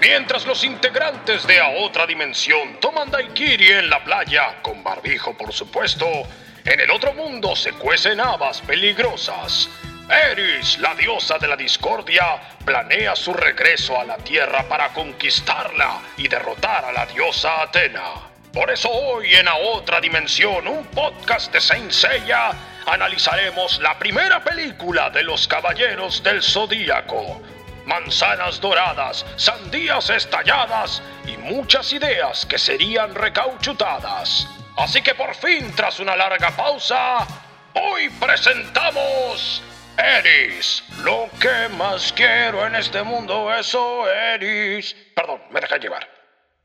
Mientras los integrantes de A Otra Dimensión toman daiquiri en la playa, con barbijo por supuesto, en el otro mundo se cuecen habas peligrosas. Eris, la diosa de la discordia, planea su regreso a la Tierra para conquistarla y derrotar a la diosa Atena. Por eso hoy en A Otra Dimensión, un podcast de Saint Seiya, analizaremos la primera película de los Caballeros del Zodíaco. Manzanas doradas, sandías estalladas y muchas ideas que serían recauchutadas. Así que por fin, tras una larga pausa, hoy presentamos Eris. Lo que más quiero en este mundo es Eris. Perdón, me dejé llevar.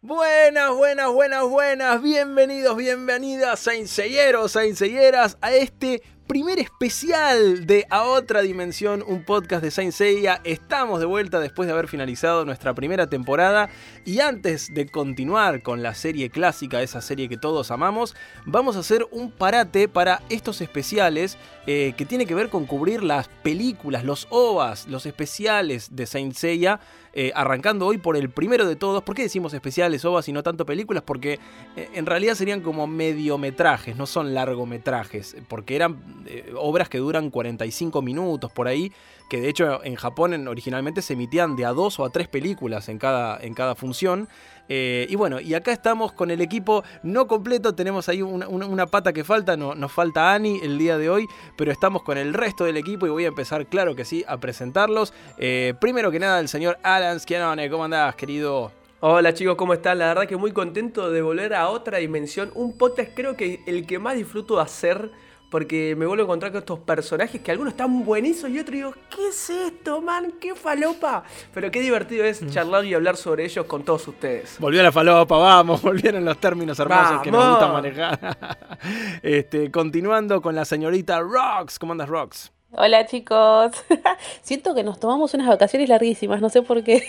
Buenas, buenas, buenas, buenas. Bienvenidos, bienvenidas, sainselleros, sainselleras, a este primer especial de A Otra Dimensión, un podcast de Saint Seiya. Estamos de vuelta después de haber finalizado nuestra primera temporada y antes de continuar con la serie clásica, esa serie que todos amamos, vamos a hacer un parate para estos especiales eh, que tiene que ver con cubrir las películas, los OVAs, los especiales de Saint Seiya. Eh, arrancando hoy por el primero de todos. ¿Por qué decimos especiales, ovas y no tanto películas? Porque eh, en realidad serían como mediometrajes, no son largometrajes, porque eran eh, obras que duran 45 minutos por ahí, que de hecho en Japón originalmente se emitían de a dos o a tres películas en cada, en cada función. Eh, y bueno, y acá estamos con el equipo no completo, tenemos ahí una, pata que falta, no, nos falta Ani el día de hoy, pero estamos con el resto del equipo y voy a empezar, claro que sí, a presentarlos. Eh, primero que nada, el señor Alan Schianone, ¿cómo andás, querido? Hola chicos, ¿cómo están? La verdad que muy contento de volver a otra dimensión. Un podcast creo que el que más disfruto hacer porque me vuelvo a encontrar con estos personajes que algunos están buenísimos y otros digo, ¿qué es esto, man? ¿Qué falopa? Pero qué divertido es mm. charlar y hablar sobre ellos con todos ustedes. Volvió la falopa, vamos, volvieron los términos hermosos que nos gusta manejar. este, continuando con la señorita Rox. ¿Cómo andas, Rox? Hola, chicos. Siento que nos tomamos unas vacaciones larguísimas, no sé por qué.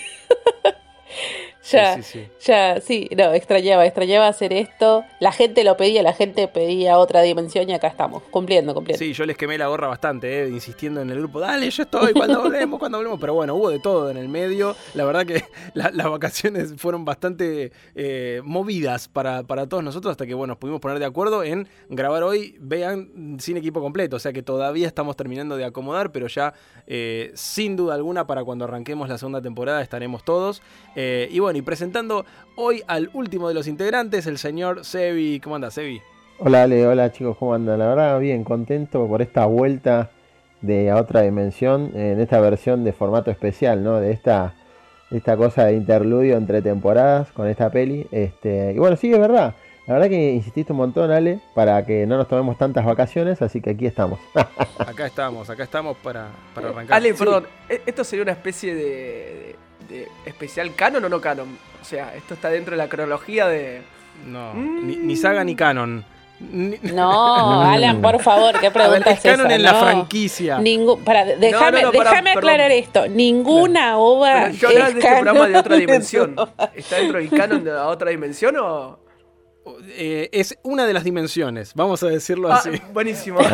Ya, sí, ya, sí, no, extrañaba, extrañaba hacer esto. La gente lo pedía, la gente pedía otra dimensión y acá estamos, cumpliendo, cumpliendo. Sí, yo les quemé la gorra bastante, eh, insistiendo en el grupo, dale, yo estoy, cuando volvemos, cuando volvemos. Pero bueno, hubo de todo en el medio. La verdad que las vacaciones fueron bastante eh, movidas para, para, todos nosotros hasta que, bueno, nos pudimos poner de acuerdo en grabar hoy, vean, sin equipo completo. O sea que todavía estamos terminando de acomodar, pero ya, eh, sin duda alguna, para cuando arranquemos la segunda temporada estaremos todos. y bueno, y presentando hoy al último de los integrantes, el señor Sebi. ¿Cómo anda, Sebi? Hola, Ale, hola chicos, ¿cómo andan? La verdad, bien contento por esta vuelta de a otra dimensión en esta versión de formato especial, ¿no? De esta, esta cosa de interludio entre temporadas con esta peli. Este, y bueno, sí, es verdad. La verdad que insististe un montón, Ale, para que no nos tomemos tantas vacaciones, así que aquí estamos. acá estamos, acá estamos para, para arrancar. Ale, perdón, e-, esto sería una especie de, especial canon o no canon? O sea, esto está dentro de la cronología de. No, ni, saga ni canon. no, Alan, por favor, ¿qué pregunta es canon en la franquicia. para, déjame, aclarar esto. Ninguna obra. yo es de este programa de otra dimensión. ¿Está dentro del canon de otra dimensión o.? Eh, es una de las dimensiones, vamos a decirlo ah, así. Buenísimo.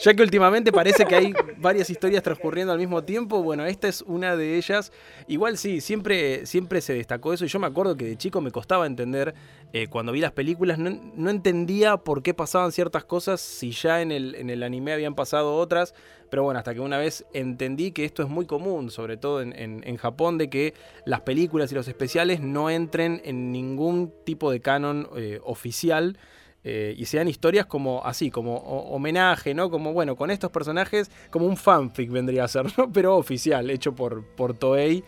Ya que últimamente parece que hay varias historias transcurriendo al mismo tiempo, bueno, esta es una de ellas. Igual sí, siempre, siempre se destacó eso y yo me acuerdo que de chico me costaba entender, eh, cuando vi las películas, no, entendía por qué pasaban ciertas cosas si ya en el, en el anime habían pasado otras. Pero bueno, hasta que una vez entendí que esto es muy común, sobre todo en, Japón, de que las películas y los especiales no entren en ningún tipo de canon eh, oficial. Eh, y sean historias como así, como homenaje, ¿no? Como, bueno, con estos personajes, como un fanfic vendría a ser, ¿no? Pero oficial, hecho por, por Toei.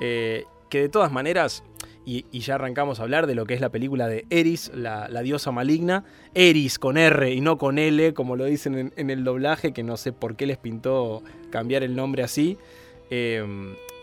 Eh, que de todas maneras, y, ya arrancamos a hablar de lo que es la película de Eris, la, diosa maligna. Eris con R y no con L, como lo dicen en, el doblaje, que no sé por qué les pintó cambiar el nombre así. Eh,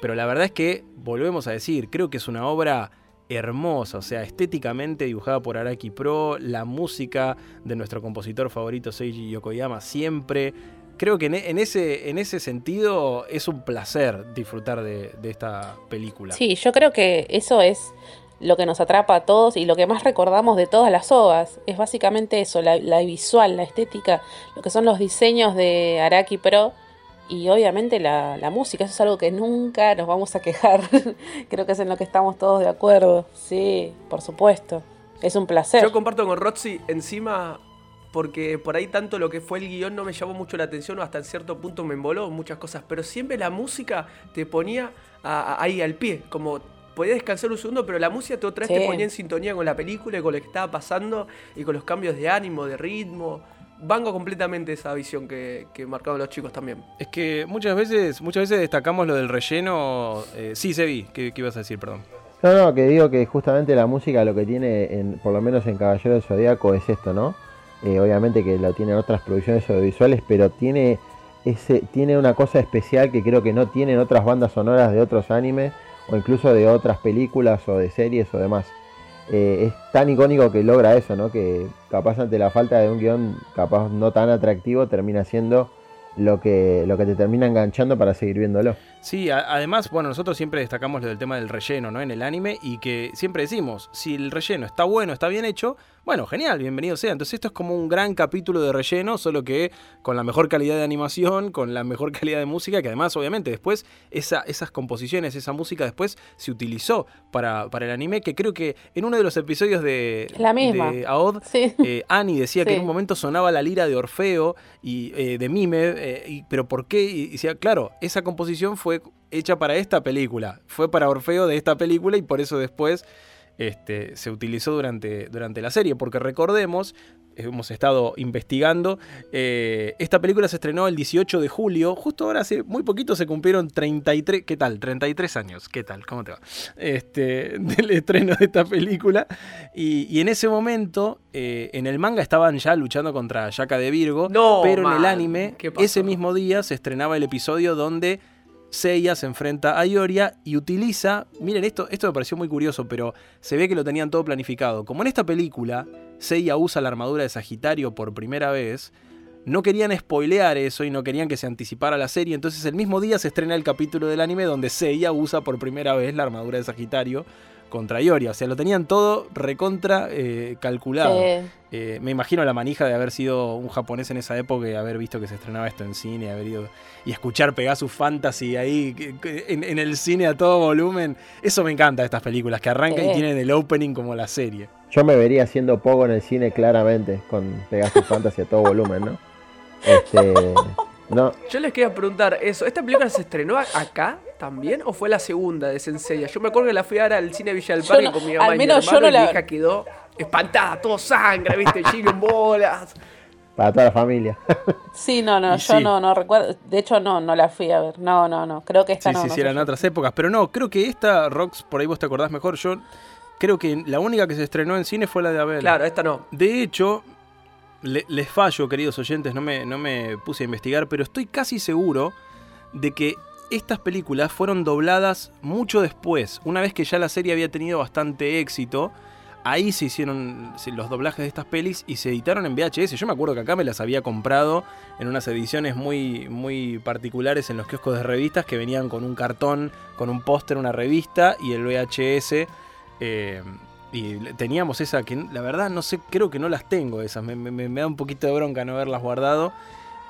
pero la verdad es que, volvemos a decir, creo que es una obra hermosa, o sea, estéticamente dibujada por Araki Pro, la música de nuestro compositor favorito Seiji Yokoyama siempre. Creo que en, ese, en ese sentido es un placer disfrutar de, esta película. Sí, yo creo que eso es lo que nos atrapa a todos y lo que más recordamos de todas las ovas. Es básicamente eso, la, la visual, la estética, lo que son los diseños de Araki Pro y obviamente la, la, música, eso es algo que nunca nos vamos a quejar. Creo que es en lo que estamos todos de acuerdo. Sí, por supuesto. Es un placer. Yo comparto con Roxy encima porque por ahí tanto lo que fue el guion no me llamó mucho la atención o hasta en cierto punto me emboló muchas cosas, pero siempre la música te ponía ahí al pie, como podías descansar un segundo, pero la música te otra vez te ponía en sintonía con la película y con lo que estaba pasando y con los cambios de ánimo, de ritmo. Vango completamente esa visión que, que marcaban los chicos también. Es que muchas veces, muchas veces destacamos lo del relleno. Eh, sí, Sebi, ¿qué, ¿qué ibas a decir? Perdón. No, no, que digo que justamente la música lo que tiene, en, por lo menos en Caballero del Zodíaco, es esto, ¿no? Eh, obviamente que lo tienen otras producciones audiovisuales, pero tiene, ese, tiene una cosa especial que creo que no tienen otras bandas sonoras de otros animes o incluso de otras películas o de series o demás. Eh, es tan icónico que logra eso, ¿no? Que capaz ante la falta de un guion capaz no tan atractivo termina siendo lo que, lo que te termina enganchando para seguir viéndolo. Sí, además, bueno, nosotros siempre destacamos lo del tema del relleno, ¿no? En el anime y que siempre decimos, si el relleno está bueno, está bien hecho, bueno, genial, bienvenido sea. Entonces esto es como un gran capítulo de relleno, solo que con la mejor calidad de animación, con la mejor calidad de música, que además obviamente después esa, esas composiciones, esa música después se utilizó para, para, el anime, que creo que en uno de los episodios de, la misma. AOD, eh, Annie decía que en un momento sonaba la lira de Orfeo y eh, de Mime, eh, pero ¿por qué? Y decía, claro, esa composición fue hecha para esta película, fue para Orfeo de esta película y por eso después este, se utilizó durante, durante la serie, porque recordemos, hemos estado investigando, eh, esta película se estrenó el 18 de julio, justo ahora hace muy poquito se cumplieron 33, ¿qué tal? 33 años, ¿qué tal? ¿Cómo te va? Este, del estreno de esta película, y, en ese momento, eh, en el manga estaban ya luchando contra Yaka de Virgo, pero en el anime, ese mismo día se estrenaba el episodio donde Seiya se enfrenta a Ioria y utiliza, miren esto, esto me pareció muy curioso, pero se ve que lo tenían todo planificado. Como en esta película, Seiya usa la armadura de Sagitario por primera vez, no querían spoilear eso y no querían que se anticipara la serie, entonces el mismo día se estrena el capítulo del anime donde Seiya usa por primera vez la armadura de Sagitario contra Ioria. O sea, lo tenían todo recontra eh, calculado. Eh, me imagino la manija de haber sido un japonés en esa época y haber visto que se estrenaba esto en cine, haber ido y escuchar Pegasus Fantasy ahí en, el cine a todo volumen. Eso me encanta de estas películas, que arrancan y tienen el opening como la serie. Yo me vería haciendo poco en el cine claramente, con Pegasus Fantasy a todo volumen, ¿no? Este, no. Yo les quería preguntar eso, ¿esta película se estrenó acá? También o fue la segunda de Senseiya? Yo me acuerdo que la fui a ver al cine Villa del Parque con mi mamá al menos y mi hermano yo no la... hija quedó espantada, todo sangre, viste, chile en bolas. Para toda la familia. Sí, no, no, yo no, no recuerdo. De hecho, no, no la fui a ver. No, no, no. Creo que esta sí, no. Sí, sí, eran otras épocas. Pero no, creo que esta, Rox, por ahí vos te acordás mejor. Yo creo que la única que se estrenó en cine fue la de Abel. Claro, esta no. De hecho, les fallo, queridos oyentes, no me, no me puse a investigar, pero estoy casi seguro de que estas películas fueron dobladas mucho después, una vez que ya la serie había tenido bastante éxito. Ahí se hicieron los doblajes de estas pelis y se editaron en VHS. Yo me acuerdo que acá me las había comprado en unas ediciones muy, muy particulares en los kioscos de revistas que venían con un cartón, con un póster, una revista y el VHS. Eh, y teníamos esa que la verdad no sé, creo que no las tengo esas. Me, me da un poquito de bronca no haberlas guardado.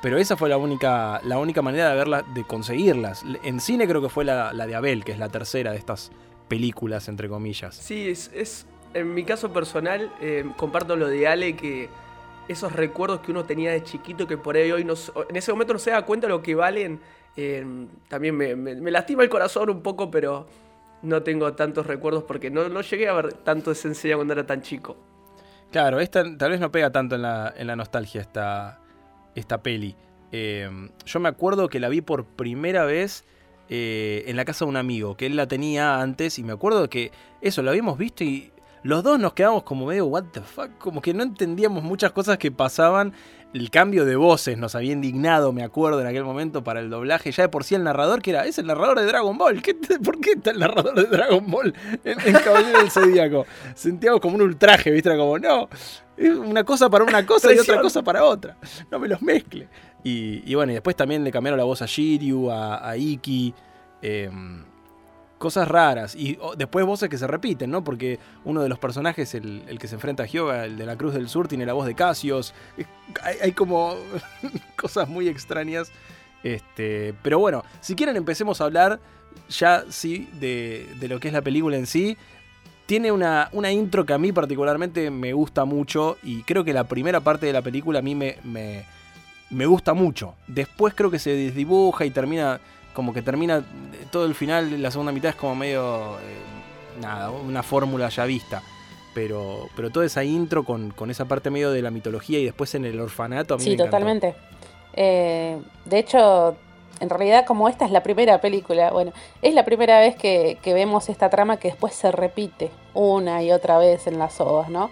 Pero esa fue la única, la única manera de verla, de conseguirlas. En cine creo que fue la, de Abel, que es la tercera de estas películas, entre comillas. Sí, es, en mi caso personal, eh, comparto lo de Ale, que esos recuerdos que uno tenía de chiquito, que por ahí hoy no, en ese momento no se da cuenta de lo que valen, eh, también me, lastima el corazón un poco, pero no tengo tantos recuerdos porque no, no llegué a ver tanto de Sensei cuando era tan chico. Claro, esta tal vez no pega tanto en la, en la nostalgia esta, esta peli. Em, yo me acuerdo que la vi por primera vez eh, en la casa de un amigo, que él la tenía antes, y me acuerdo que eso, lo habíamos visto y los dos nos quedamos como medio, what the fuck, como que no entendíamos muchas cosas que pasaban. El cambio de voces nos había indignado, me acuerdo, en aquel momento para el doblaje. Ya de por sí el narrador, que era, es el narrador de Dragon Ball. ¿Por qué está el narrador de Dragon Ball en, Caballero del Zodíaco? Sentíamos como un ultraje, ¿viste? como, no, una cosa para una cosa y otra cosa para otra. No me los mezcle. Y, bueno, y después también le cambiaron la voz a Shiryu, a, Iki. Em, cosas raras. Y después voces que se repiten, ¿no? Porque uno de los personajes, el, que se enfrenta a Hyoga, el de la Cruz del Sur, tiene la voz de Cassios. Hay, como cosas muy extrañas Este, pero bueno, si quieren empecemos a hablar ya sí de, lo que es la película en sí. Tiene una, una, intro que a mí particularmente me gusta mucho y creo que la primera parte de la película a mí me, me, gusta mucho. Después creo que se desdibuja y termina, como que termina todo el final, la segunda mitad es como medio, eh, nada, una fórmula ya vista. Pero, pero toda esa intro con, esa parte medio de la mitología y después en el orfanato a mí Sí, totalmente. Eh, de hecho, en realidad como esta es la primera película, bueno, es la primera vez que, vemos esta trama que después se repite una y otra vez en las ovas, ¿no?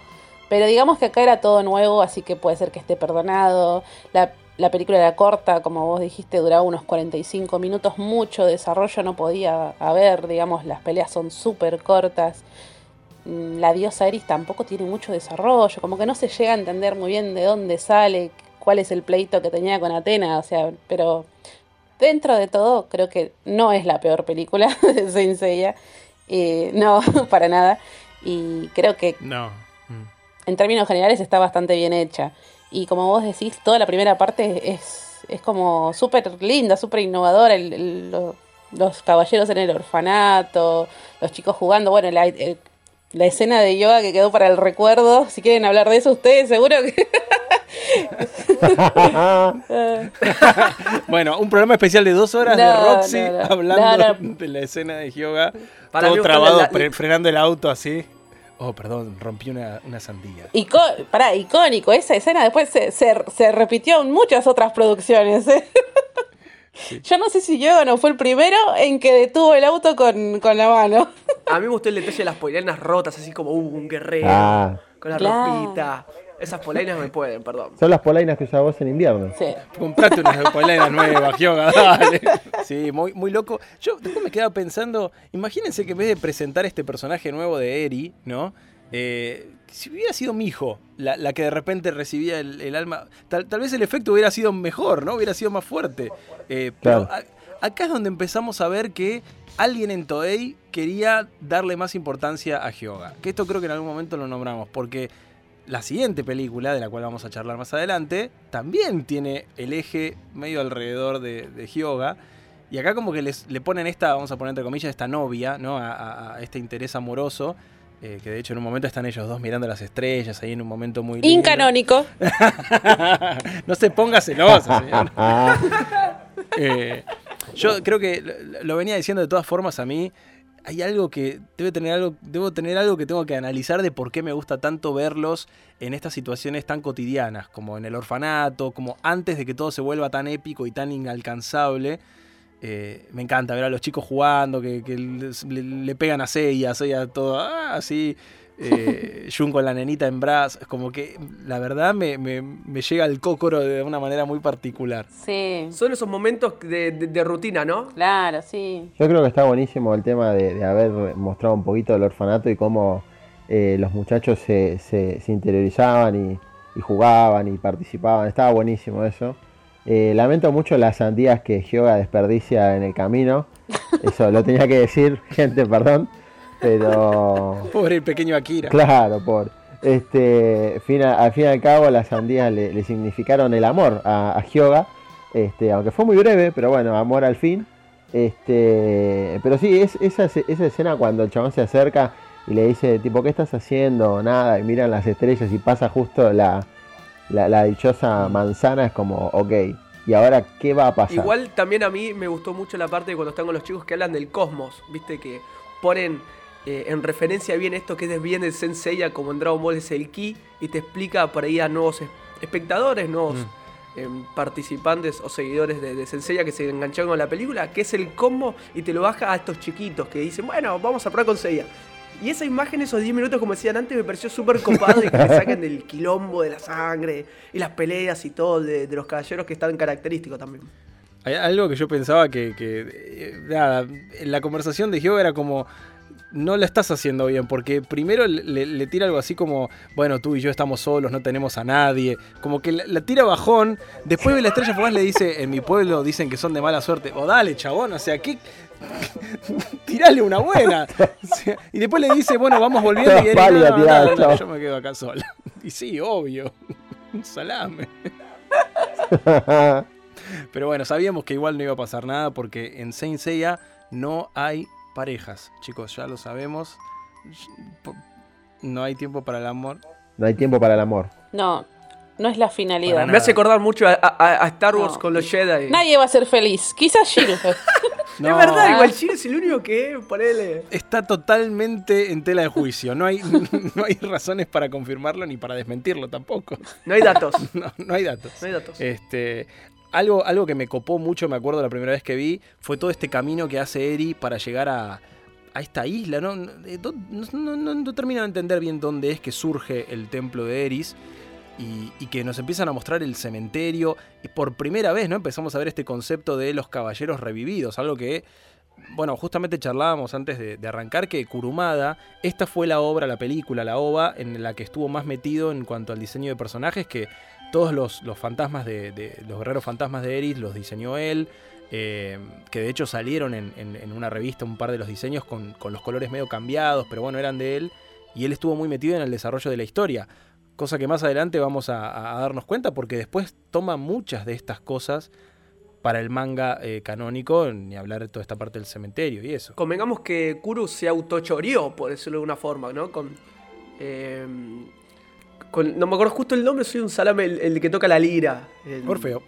Pero digamos que acá era todo nuevo, así que puede ser que esté perdonado. La, película era corta, como vos dijiste, duraba unos 45 minutos, mucho desarrollo no podía haber, digamos, las peleas son súper cortas. Mm, la diosa Eris tampoco tiene mucho desarrollo, como que no se llega a entender muy bien de dónde sale, cuál es el pleito que tenía con Atena, o sea, pero dentro de todo, creo que no es la peor película de Saint Seiya. no, para nada. Y creo que. No. En términos generales está bastante bien hecha. Y como vos decís, toda la primera parte es, es como súper linda, súper innovadora. los caballeros en el orfanato, los chicos jugando. Bueno, la, la escena de yoga que quedó para el recuerdo. Si quieren hablar de eso ustedes, seguro que. bueno, un programa especial de dos horas de Roxy hablando de la escena de yoga. todo trabado, frenando el auto así. Oh, perdón, rompí una, una sandía. pará, icónico. Esa escena después se, se, repitió en muchas otras producciones. ¿eh? Yo no sé si Yoga no fue el primero en que detuvo el auto con, la mano. A mí me gustó el detalle de las polianas rotas, así como uh, un guerrero. Ah. Con la ropita. Esas polainas me pueden, perdón. Son las polainas que usas vos en invierno. Sí. Comprate unas polainas nuevas, Gioga, dale. Sí, muy, muy loco. Yo después me quedaba pensando, imagínense que en vez de presentar este personaje nuevo de Eri, ¿no? Eh, si hubiera sido mi hijo la, que de repente recibía el, alma, tal, vez el efecto hubiera sido mejor, ¿no? Hubiera sido más fuerte. Eh, pero acá es donde empezamos a ver que alguien en Toei quería darle más importancia a Hyoga. Que esto creo que en algún momento lo nombramos, porque la siguiente película, de la cual vamos a charlar más adelante, también tiene el eje medio alrededor de, de Hyoga. Y acá como que les, le ponen esta, vamos a poner entre comillas, esta novia, ¿no? A, este interés amoroso. Eh, que de hecho en un momento están ellos dos mirando las estrellas, ahí en un momento muy... Lindo. Incanónico. no se ponga celosa, señor. Eh, yo creo que lo venía diciendo de todas formas a mí hay algo que debe tener algo, debo tener algo que tengo que analizar de por qué me gusta tanto verlos en estas situaciones tan cotidianas, como en el orfanato, como antes de que todo se vuelva tan épico y tan inalcanzable. Eh, me encanta ver a los chicos jugando, que, le, pegan a Seiya, Seiya todo ah, así eh, Jun con la nenita en brazos, como que la verdad me, llega al cócoro de una manera muy particular. Sí. Son esos momentos de, rutina, ¿no? Claro, sí. Yo creo que está buenísimo el tema de, haber mostrado un poquito del orfanato y cómo eh, los muchachos se, se, interiorizaban y, jugaban y participaban. Estaba buenísimo eso. Eh, lamento mucho las sandías que Hyoga desperdicia en el camino. Eso lo tenía que decir, gente, perdón. Pero. Pobre el pequeño Akira. Claro, por. Este, al fin y al cabo, las sandías le, significaron el amor a, a Hyoga. Este, aunque fue muy breve, pero bueno, amor al fin. Este, pero sí, es, esa, esa escena cuando el chabón se acerca y le dice, tipo, ¿qué estás haciendo? Nada, y miran las estrellas y pasa justo la, la, dichosa manzana, es como, ok, ¿y ahora qué va a pasar? Igual también a mí me gustó mucho la parte de cuando están con los chicos que hablan del cosmos, viste, que ponen eh, en referencia bien esto que es bien el Senseiya como en Dragon Ball es el Ki y te explica por ahí a nuevos espectadores, nuevos mm. em, participantes o seguidores de, de, Senseiya que se engancharon con la película, que es el combo y te lo baja a estos chiquitos que dicen, bueno, vamos a probar con Seiya. Y esa imagen, esos 10 minutos, como decían antes, me pareció súper copado y que me saquen del quilombo de la sangre y las peleas y todo de, los caballeros que están característicos también. Hay algo que yo pensaba que, eh, nada, en la conversación de Gio era como, no lo estás haciendo bien, porque primero le, tira algo así como, bueno, tú y yo estamos solos, no tenemos a nadie, como que la, tira bajón, después de la estrella fugaz le dice, en mi pueblo dicen que son de mala suerte, o dale, chabón, o sea, ¿qué? tirale una buena. y después le dice, bueno, vamos volviendo y él, no, yo me quedo acá sola. Y sí, obvio, un salame. Pero bueno, sabíamos que igual no iba a pasar nada porque en Saint Seiya no hay parejas. Chicos, ya lo sabemos. No hay tiempo para el amor. No hay tiempo para el amor. No, no es la finalidad. Me hace acordar mucho a, Star Wars con los Jedi. Nadie va a ser feliz. Quizás Jill. No. Es verdad, igual Jill es el único que, ponele. Está totalmente en tela de juicio. No hay, no hay razones para confirmarlo ni para desmentirlo tampoco. No hay datos. No, no hay datos. No hay datos. Este, algo, algo que me copó mucho, me acuerdo la primera vez que vi, fue todo este camino que hace Eri para llegar a, a esta isla. ¿no? No, no, termino de entender bien dónde es que surge el templo de Eris. Y, que nos empiezan a mostrar el cementerio. Y por primera vez, ¿no? Empezamos a ver este concepto de los caballeros revividos. Algo que. Bueno, justamente charlábamos antes de, arrancar que Kurumada, esta fue la obra, la película, la OVA, en la que estuvo más metido en cuanto al diseño de personajes, que todos los, fantasmas de, los guerreros fantasmas de Eris los diseñó él. Eh, que de hecho salieron en, una revista un par de los diseños con, los colores medio cambiados, pero bueno, eran de él, y él estuvo muy metido en el desarrollo de la historia, cosa que más adelante vamos a, darnos cuenta porque después toma muchas de estas cosas para el manga eh, canónico, ni hablar de toda esta parte del cementerio y eso. Convengamos que Kuru se autochorió, por decirlo de una forma, ¿no? Con, eh, no me acuerdo justo el nombre, soy un salame, el, que toca la lira. Orfeo.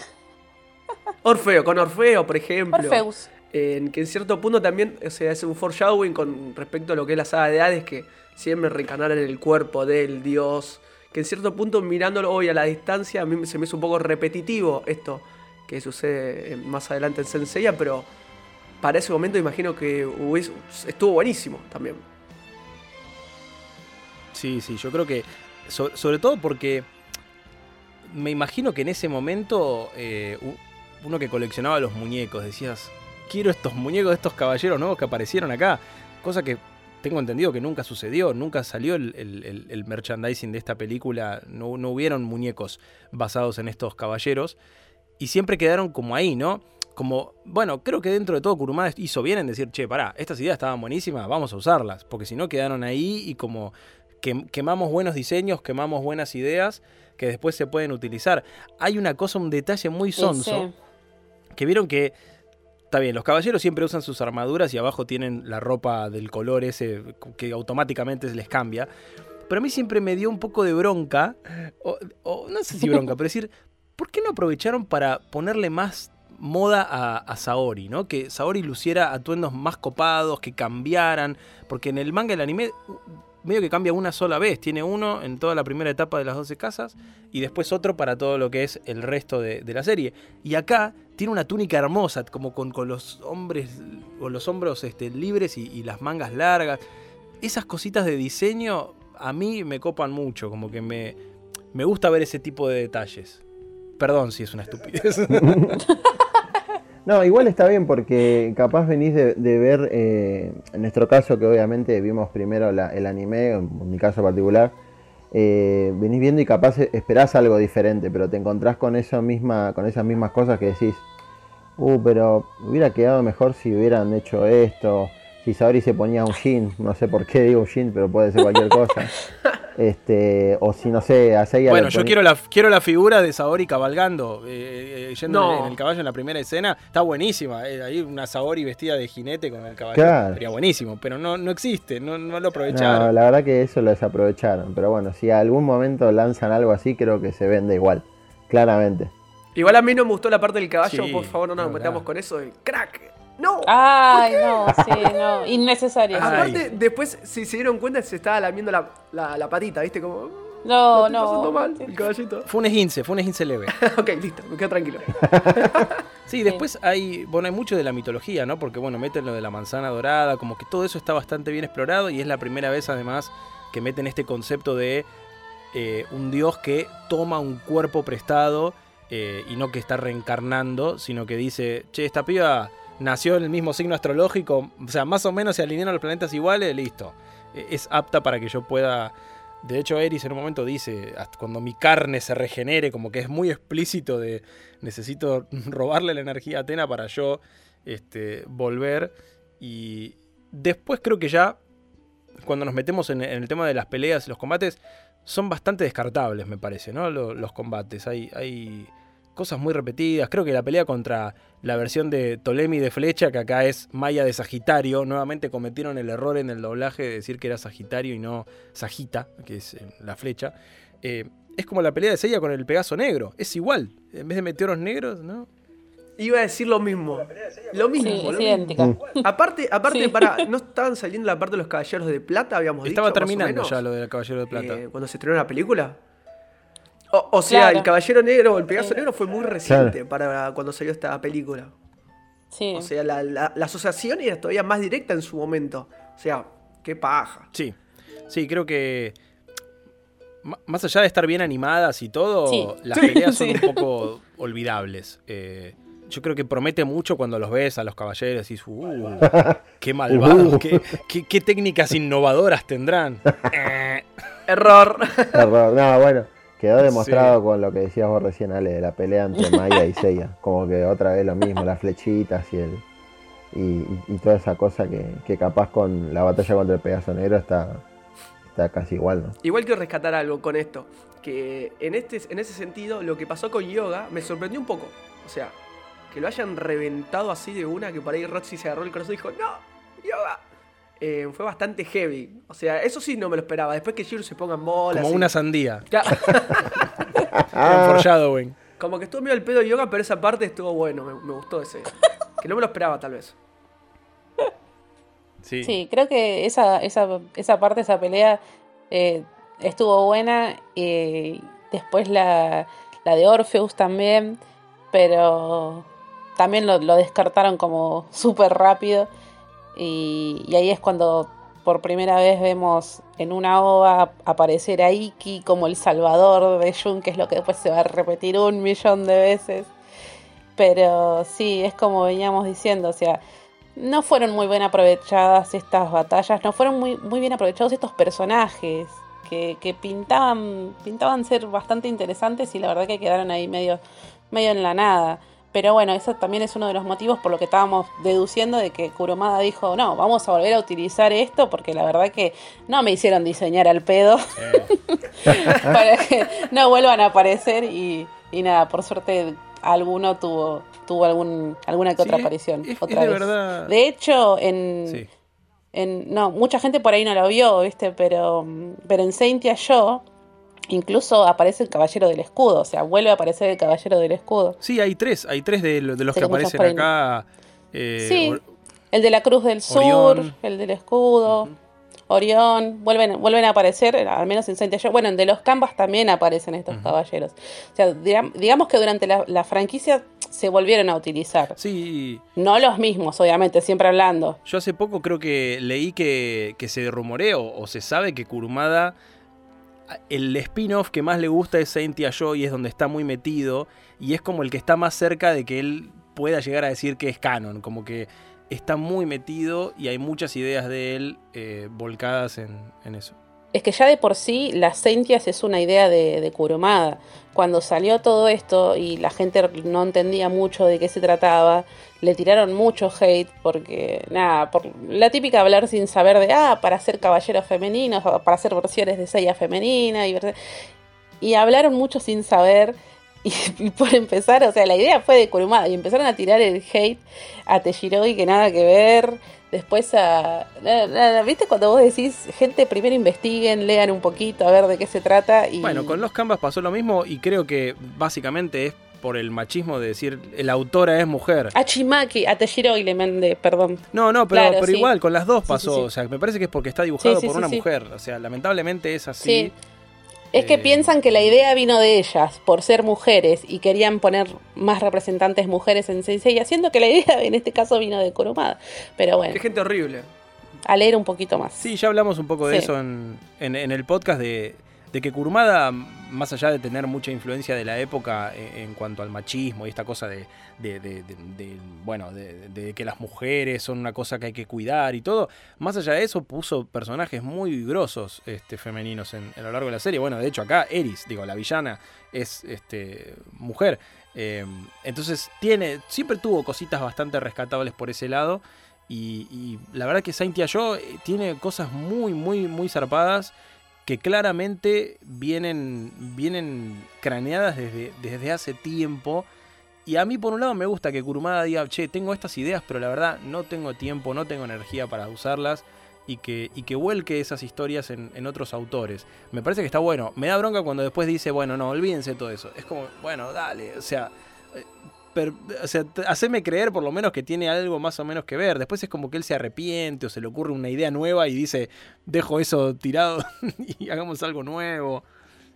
Orfeo, con Orfeo, por ejemplo. Orfeus. En que en cierto punto también se hace un foreshadowing con respecto a lo que es la saga de Hades, que siempre reencarnar en el cuerpo del dios. Que en cierto punto, mirándolo hoy a la distancia, a mí se me hizo un poco repetitivo esto que sucede más adelante en Senseiya, pero para ese momento imagino que estuvo buenísimo también. Sí, sí, yo creo que, sobre todo porque me imagino que en ese momento eh, uno que coleccionaba los muñecos, decías, quiero estos muñecos de estos caballeros nuevos que aparecieron acá. Cosa que tengo entendido que nunca sucedió, nunca salió el, merchandising de esta película, no, hubieron muñecos basados en estos caballeros. Y siempre quedaron como ahí, ¿no? Como, bueno, creo que dentro de todo Kurumada hizo bien en decir, che, pará, estas ideas estaban buenísimas, vamos a usarlas. Porque si no quedaron ahí y como quemamos buenos diseños, quemamos buenas ideas que después se pueden utilizar. Hay una cosa, un detalle muy sonso que vieron que Está bien, los caballeros siempre usan sus armaduras y abajo tienen la ropa del color ese que automáticamente se les cambia. Pero a mí siempre me dio un poco de bronca, o, no sé si bronca, pero decir, ¿por qué no aprovecharon para ponerle más moda a, a, Saori, ¿no? Que Saori luciera atuendos más copados, que cambiaran, porque en el manga y el anime medio que cambia una sola vez. Tiene uno en toda la primera etapa de las 12 casas y después otro para todo lo que es el resto de, la serie. Y acá tiene una túnica hermosa, como con, los hombres, con los hombros este, libres y, las mangas largas. Esas cositas de diseño a mí me copan mucho, como que me, me gusta ver ese tipo de detalles. Perdón si es una estupidez. No, igual está bien porque capaz venís de, ver, eh, en nuestro caso que obviamente vimos primero el anime, en mi caso particular, eh, venís viendo y capaz esperás algo diferente, pero te encontrás con, esa misma, con esas mismas cosas que decís, uh, pero hubiera quedado mejor si hubieran hecho esto, si Saori se ponía un jean, no sé por qué digo un jean, pero puede ser cualquier cosa. Este, o si no sé, a Bueno, yo quiero la, quiero la figura de Saori cabalgando, eh, eh, yendo en el caballo en la primera escena. Está buenísima. Eh, ahí una Saori vestida de jinete con el caballo. Sería buenísimo, pero no, no existe, no, no lo aprovecharon. No, la verdad que eso lo desaprovecharon. Pero bueno, si a algún momento lanzan algo así, creo que se vende igual. Claramente. Igual a mí no me gustó la parte del caballo, por favor no nos metamos con eso. crack, no. Ay, no, sí, no. Innecesario. Aparte, después, si se dieron cuenta, se estaba lamiendo la, la, patita, ¿viste? Como. No, no. mal, el caballito. Fue un esguince, fue un esguince leve. ok, listo, me quedo tranquilo. sí, después hay, bueno, hay mucho de la mitología, ¿no? Porque, bueno, meten lo de la manzana dorada, como que todo eso está bastante bien explorado y es la primera vez, además, que meten este concepto de eh, un dios que toma un cuerpo prestado eh, y no que está reencarnando, sino que dice, che, esta piba nació en el mismo signo astrológico, o sea, más o menos se alinearon los planetas iguales, listo. E, es apta para que yo pueda... De hecho, Eris en un momento dice, cuando mi carne se regenere, como que es muy explícito de necesito robarle la energía a Atena para yo este, volver. Y después creo que ya, cuando nos metemos en, el tema de las peleas y los combates, son bastante descartables, me parece, ¿no? Los, los combates. Hay, hay cosas muy repetidas. Creo que la pelea contra la versión de Ptolemy de Flecha, que acá es Maya de Sagitario, nuevamente cometieron el error en el doblaje de decir que era Sagitario y no Sagita, que es eh, la flecha. Eh, es como la pelea de Seiya con el Pegaso Negro, es igual. En vez de meteoros negros, ¿no? Iba a decir lo mismo. Lo mismo, lo mismo. Aparte, aparte para, ¿no estaban saliendo la parte de los caballeros de plata? Habíamos Estaba dicho, terminando ya lo del caballero de plata. Eh, cuando se estrenó la película. O, sea, el Caballero Negro o el Pegaso Negro fue muy reciente para cuando salió esta película. Sí. O sea, la, asociación era todavía más directa en su momento. O sea, qué paja. Sí, sí, creo que más allá de estar bien animadas y todo, las peleas son un poco olvidables. Eh, yo creo que promete mucho cuando los ves a los caballeros y dices, uh, qué malvados, uh. qué, técnicas innovadoras tendrán. Error. Error, no, bueno. Quedó demostrado con lo que decías vos recién, Ale, de la pelea entre Maya y Seiya. Como que otra vez lo mismo, las flechitas y el y, toda esa cosa que, capaz con la batalla contra el Pegaso Negro está, está casi igual, ¿no? Igual quiero rescatar algo con esto. Que en, este, en ese sentido, lo que pasó con Yoga me sorprendió un poco. O sea, que lo hayan reventado así de una, que por ahí Roxy se agarró el corazón y dijo, ¡No! ¡Yoga! Eh, fue bastante heavy. O sea, eso sí no me lo esperaba. Después que Shiro se ponga en bola. Como una sandía. Como Como que estuvo medio el pedo de yoga, pero esa parte estuvo bueno. Me, gustó ese. Que no me lo esperaba, tal vez. Sí, sí creo que esa, esa, esa parte, esa pelea eh, estuvo buena. y después la, la de Orpheus también. Pero también lo, lo descartaron como súper rápido. Y, ahí es cuando por primera vez vemos en una ova aparecer a Iki como el salvador de Jun, que es lo que después se va a repetir un millón de veces. Pero sí, es como veníamos diciendo, o sea, no fueron muy bien aprovechadas estas batallas, no fueron muy, muy bien aprovechados estos personajes que, que pintaban, pintaban ser bastante interesantes y la verdad que quedaron ahí medio, medio en la nada. Pero bueno, eso también es uno de los motivos por lo que estábamos deduciendo de que Kuromada dijo, no, vamos a volver a utilizar esto porque la verdad que no me hicieron diseñar al pedo para que no vuelvan a aparecer y, nada, por suerte alguno tuvo tuvo algún alguna que otra aparición otra de vez. Verdad. De hecho, en, en no, mucha gente por ahí no lo vio, ¿viste? Pero pero en Saint Yo Incluso aparece el caballero del escudo, o sea, vuelve a aparecer el caballero del escudo. Sí, hay tres, hay tres de, los que aparecen acá. Eh, sí, el de la Cruz del Sur, el del escudo, Orión, vuelven, vuelven a aparecer, al menos en Saint Bueno, en de los Canvas también aparecen estos caballeros. O sea, digamos que durante la, franquicia se volvieron a utilizar. Sí. No los mismos, obviamente, siempre hablando. Yo hace poco creo que leí que, que se rumoreó o se sabe que Kurumada el spin-off que más le gusta es Saint Joy y es donde está muy metido y es como el que está más cerca de que él pueda llegar a decir que es canon, como que está muy metido y hay muchas ideas de él eh, volcadas en, eso. Es que ya de por sí las Sentias es una idea de, de Kurumada. Cuando salió todo esto y la gente no entendía mucho de qué se trataba, le tiraron mucho hate porque, nada, por la típica hablar sin saber de, ah, para ser caballeros femeninos, para hacer versiones de Seiya femenina, y, y hablaron mucho sin saber. Y, por empezar, o sea, la idea fue de Kurumada y empezaron a tirar el hate a Tejirogi que nada que ver. Después a. ¿Viste cuando vos decís, gente, primero investiguen, lean un poquito a ver de qué se trata? Y... Bueno, con los Canvas pasó lo mismo y creo que básicamente es por el machismo de decir la autora es mujer. A Chimaki, a Teshiro y le mandé, perdón. No, no, pero, pero igual, con las dos pasó. o sea, me parece que es porque está dibujado por una mujer. O sea, lamentablemente es así. Es que eh, piensan que la idea vino de ellas por ser mujeres y querían poner más representantes mujeres en Sensei, haciendo que la idea en este caso vino de Kurumada. Pero bueno. Qué gente horrible. A leer un poquito más. Sí, ya hablamos un poco de eso en, en el podcast de de que Kurumada, más allá de tener mucha influencia de la época en, cuanto al machismo y esta cosa de, bueno, de, que las mujeres son una cosa que hay que cuidar y todo, más allá de eso puso personajes muy grosos este, femeninos en, a lo largo de la serie. Bueno, de hecho acá Eris, digo, la villana es este, mujer. Em, entonces tiene, siempre tuvo cositas bastante rescatables por ese lado. Y, la verdad que Saint Yo eh, tiene cosas muy, muy, muy zarpadas que claramente vienen, vienen craneadas desde, desde hace tiempo. Y a mí por un lado me gusta que Kurumada diga, che, tengo estas ideas, pero la verdad no tengo tiempo, no tengo energía para usarlas. Y que, y que vuelque esas historias en, en, otros autores. Me parece que está bueno. Me da bronca cuando después dice, bueno, no, olvídense todo eso. Es como, bueno, dale. O sea, o sea, haceme creer por lo menos que tiene algo más o menos que ver. Después es como que él se arrepiente o se le ocurre una idea nueva y dice, dejo eso tirado y hagamos algo nuevo.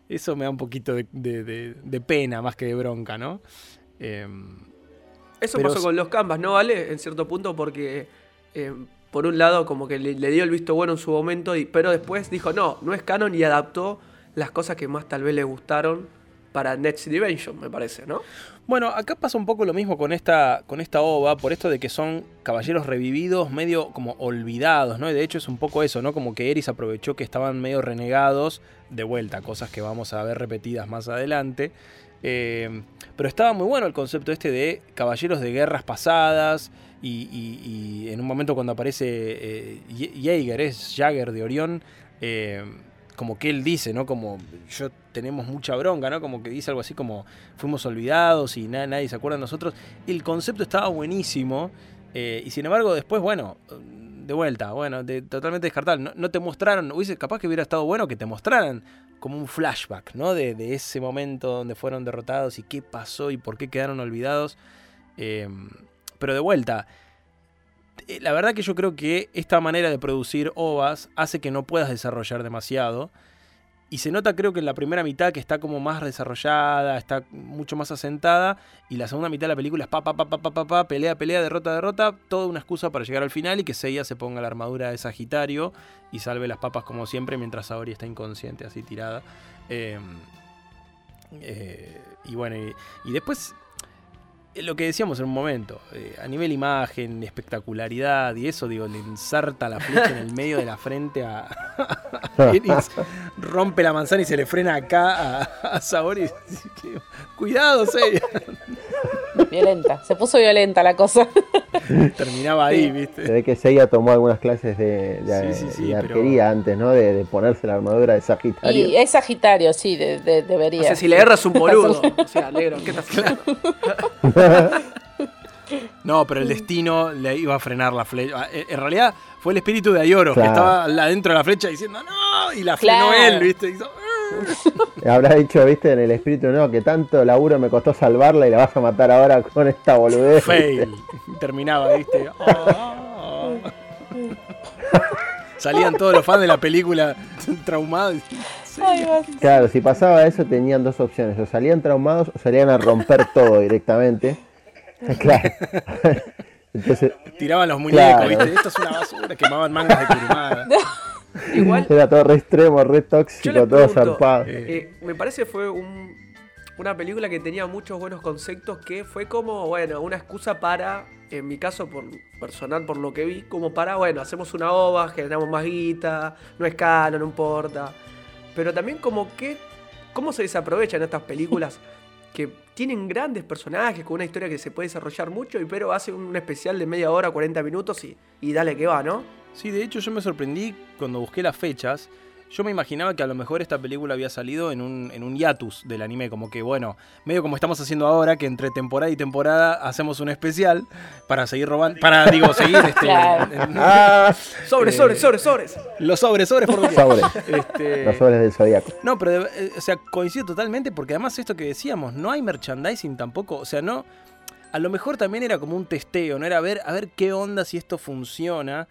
Eso me da un poquito de, pena más que de bronca, ¿no? Em, eso pasó con los Canvas, ¿no, Vale? En cierto punto porque... Em, por un lado, como que le, dio el visto bueno en su momento, y, pero después dijo, no, no es canon y adaptó las cosas que más tal vez le gustaron para Next Dimension, me parece, ¿no? Bueno, acá pasa un poco lo mismo con esta, con esta ova, por esto de que son caballeros revividos, medio como olvidados, ¿no? Y de hecho es un poco eso, ¿no? Como que Eris aprovechó que estaban medio renegados, de vuelta, cosas que vamos a ver repetidas más adelante. Eh, pero estaba muy bueno el concepto este de caballeros de guerras pasadas. Y, en un momento cuando aparece eh, Jaeger, es Jagger de Orión, eh, como que él dice, ¿no? Como yo tenemos mucha bronca, ¿no? Como que dice algo así como fuimos olvidados y nadie se acuerda de nosotros. El concepto estaba buenísimo eh, y sin embargo después, bueno, de vuelta, bueno, de, totalmente descartable. No, te mostraron, hubiese, capaz que hubiera estado bueno que te mostraran como un flashback, ¿no? De, ese momento donde fueron derrotados y qué pasó y por qué quedaron olvidados. Eh, pero de vuelta, eh, la verdad que yo creo que esta manera de producir ovas hace que no puedas desarrollar demasiado. Y se nota creo que en la primera mitad que está como más desarrollada, está mucho más asentada. Y la segunda mitad de la película es pa, pa, pa, pa, pa, pa, pelea, pelea, derrota, derrota. Toda una excusa para llegar al final y que Seiya se ponga la armadura de Sagitario y salve las papas como siempre mientras Saori está inconsciente, así tirada. Em, eh, y bueno, y después lo que decíamos en un momento, eh, a nivel imagen, espectacularidad y eso, digo, le ensarta la flecha en el medio de la frente a, rompe la manzana y se le frena acá a, a. Cuidado, Seiya. Violenta, se puso violenta la cosa. Terminaba ahí, ¿viste? Se ve que Seiya tomó algunas clases de, arquería antes, ¿no? De, ponerse la armadura de Sagitario. Y es Sagitario, sí, debería. O sea, si le erras un boludo. o sea, negro, ¿qué estás haciendo? No, pero el destino le iba a frenar la flecha. Ah, en realidad fue el espíritu de Ayoro que estaba adentro de la flecha diciendo ¡No! Y la frenó él, ¿viste? Habrá dicho, viste, en el espíritu, no, que tanto laburo me costó salvarla y la vas a matar ahora con esta boludez. Fail. Terminaba, viste. Salían todos los fans de la película traumados. Claro, si pasaba eso tenían dos opciones, o salían traumados o salían a romper todo directamente. Claro. Entonces, Tiraban los muñecos, ¿viste? Esto es una basura, quemaban mangas de curumada. Igual. Era todo re extremo, re tóxico, todo zarpado. Eh, me parece que fue una película que tenía muchos buenos conceptos que fue como, bueno, una excusa para, en mi caso por personal, por lo que vi, como para, bueno, hacemos una ova, generamos más guita, no es caro, no importa. Pero también como que, ¿cómo se desaprovechan estas películas que tienen grandes personajes con una historia que se puede desarrollar mucho, y pero hace un especial de media hora, 40 minutos y, y dale que va, ¿no? Sí, de hecho yo me sorprendí cuando busqué las fechas. Yo me imaginaba que a lo mejor esta película había salido en un, en un hiatus del anime, como que bueno, medio como estamos haciendo ahora, que entre temporada y temporada hacemos un especial para seguir robando, para, digo, seguir este... Ah. sobres, sobres, sobres, sobres. Los sobres, sobres, por Sobres. Este, Los sobres del zodiaco. No, pero, eh, o sea, coincido totalmente, porque además esto que decíamos, no hay merchandising tampoco, o sea, no... A lo mejor también era como un testeo, ¿no? Era ver, a ver qué onda si esto funciona.